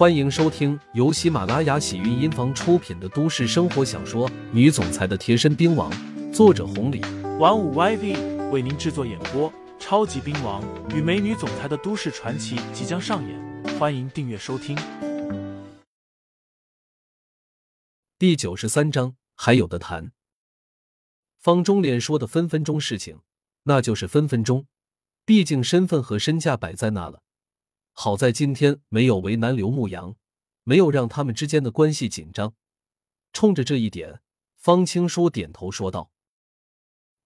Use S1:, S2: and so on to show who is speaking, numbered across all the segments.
S1: 欢迎收听由喜马拉雅喜韵音房出品的都市生活小说《女总裁的贴身兵王》，作者红礼，
S2: 玩五 YV 为您制作演播。超级兵王与美女总裁的都市传奇即将上演，欢迎订阅收听。
S1: 第九十三章还有的谈。方中莲说的分分钟事情，那就是分分钟，毕竟身份和身价摆在那了。好在今天没有为难刘牧阳，没有让他们之间的关系紧张。冲着这一点，方青书点头说道：“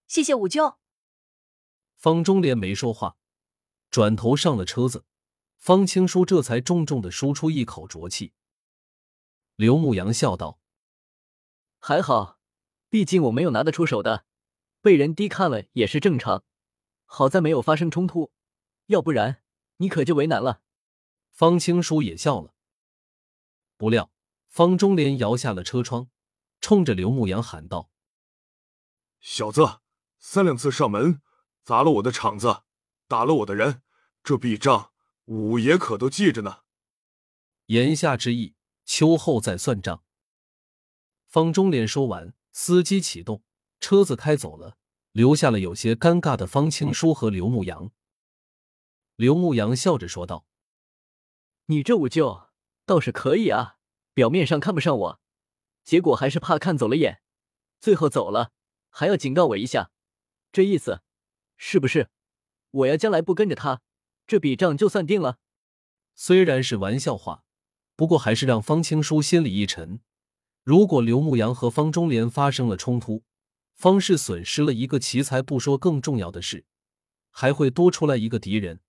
S3: 谢谢五舅。”
S1: 方中莲没说话，转头上了车子。方青书这才重重的舒出一口浊气。刘牧阳笑道：“
S4: 还好，毕竟我没有拿得出手的，被人低看了也是正常。好在没有发生冲突，要不然你可就为难了。”
S1: 方青书也笑了，不料方中莲摇下了车窗，冲着刘牧阳喊道：“
S5: 小子，三两次上门，砸了我的场子，打了我的人，这笔账五爷可都记着呢。”
S1: 言下之意，秋后再算账。方中莲说完，司机启动，车子开走了，留下了有些尴尬的方青书和刘牧阳。刘牧阳笑着说道。
S4: 你这五舅倒是可以啊，表面上看不上我，结果还是怕看走了眼，最后走了还要警告我一下，这意思是不是我要将来不跟着他，这笔账就算定了？
S1: 虽然是玩笑话，不过还是让方青书心里一沉。如果刘牧阳和方中莲发生了冲突，方氏损失了一个奇才不说，更重要的是还会多出来一个敌人。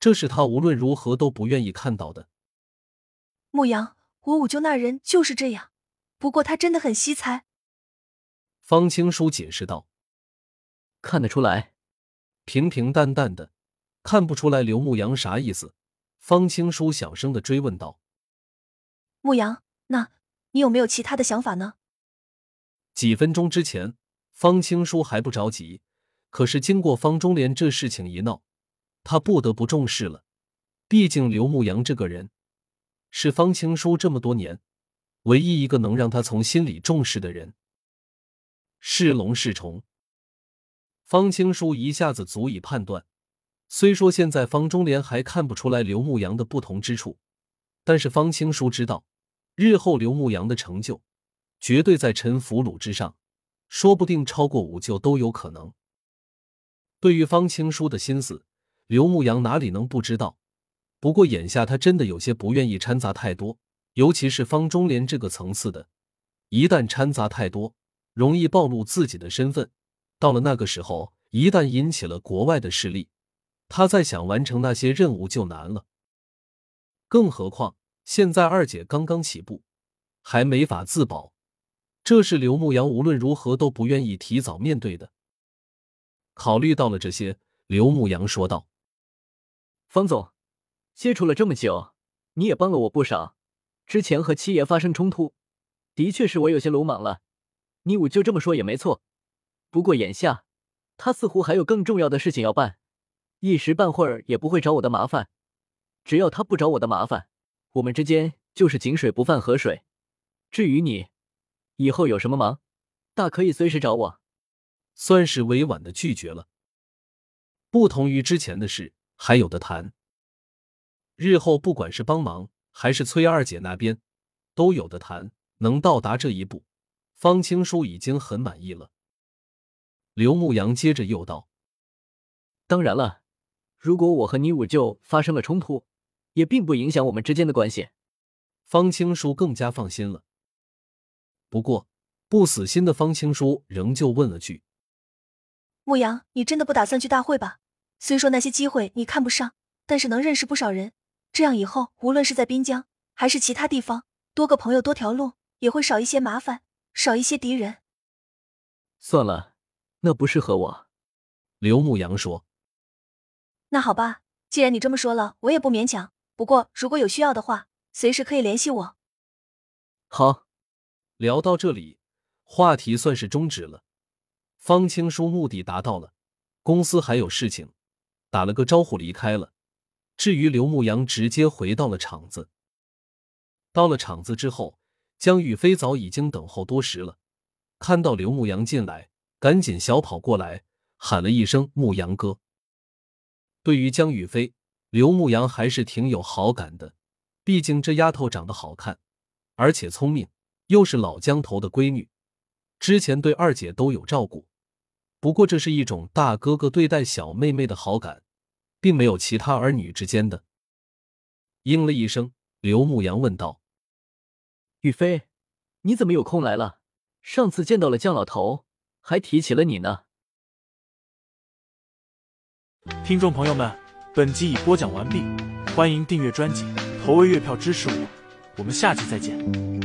S1: 这是他无论如何都不愿意看到的。
S3: 牧阳，我五舅那人就是这样，不过他真的很惜才。
S1: 方青书解释道：“
S4: 看得出来，
S1: 平平淡淡的，看不出来刘牧阳啥意思。”方青书小声的追问道：“
S3: 牧羊，那你有没有其他的想法呢？”
S1: 几分钟之前，方青书还不着急，可是经过方中莲这事情一闹。他不得不重视了，毕竟刘牧阳这个人是方青书这么多年唯一一个能让他从心里重视的人。是龙是虫，方青书一下子足以判断。虽说现在方中莲还看不出来刘牧阳的不同之处，但是方青书知道，日后刘牧阳的成就绝对在陈福鲁之上，说不定超过五舅都有可能。对于方青书的心思。刘牧阳哪里能不知道？不过眼下他真的有些不愿意掺杂太多，尤其是方中莲这个层次的，一旦掺杂太多，容易暴露自己的身份。到了那个时候，一旦引起了国外的势力，他再想完成那些任务就难了。更何况现在二姐刚刚起步，还没法自保，这是刘牧阳无论如何都不愿意提早面对的。考虑到了这些，刘牧阳说道。
S4: 方总，接触了这么久，你也帮了我不少。之前和七爷发生冲突，的确是我有些鲁莽了。你五舅这么说也没错。不过眼下，他似乎还有更重要的事情要办，一时半会儿也不会找我的麻烦。只要他不找我的麻烦，我们之间就是井水不犯河水。至于你，以后有什么忙，大可以随时找我。
S1: 算是委婉的拒绝了。不同于之前的事。还有的谈，日后不管是帮忙还是崔二姐那边，都有的谈。能到达这一步，方青书已经很满意了。刘牧阳接着又道：“
S4: 当然了，如果我和你五舅发生了冲突，也并不影响我们之间的关系。”
S1: 方青书更加放心了。不过，不死心的方青书仍旧问了句：“
S3: 牧阳，你真的不打算去大会吧？”虽说那些机会你看不上，但是能认识不少人，这样以后无论是在滨江还是其他地方，多个朋友多条路，也会少一些麻烦，少一些敌人。
S4: 算了，那不适合我。
S1: 刘牧阳说：“
S3: 那好吧，既然你这么说了，我也不勉强。不过如果有需要的话，随时可以联系我。”
S4: 好，
S1: 聊到这里，话题算是终止了。方青书目的达到了，公司还有事情。打了个招呼离开了。至于刘牧阳，直接回到了厂子。到了厂子之后，江宇飞早已经等候多时了。看到刘牧阳进来，赶紧小跑过来，喊了一声“牧阳哥”。对于江宇飞，刘牧阳还是挺有好感的，毕竟这丫头长得好看，而且聪明，又是老江头的闺女，之前对二姐都有照顾。不过这是一种大哥哥对待小妹妹的好感，并没有其他儿女之间的。应了一声，刘牧阳问道：“
S4: 宇飞，你怎么有空来了？上次见到了江老头，还提起了你呢。”
S2: 听众朋友们，本集已播讲完毕，欢迎订阅专辑，投喂月票支持我，我们下集再见。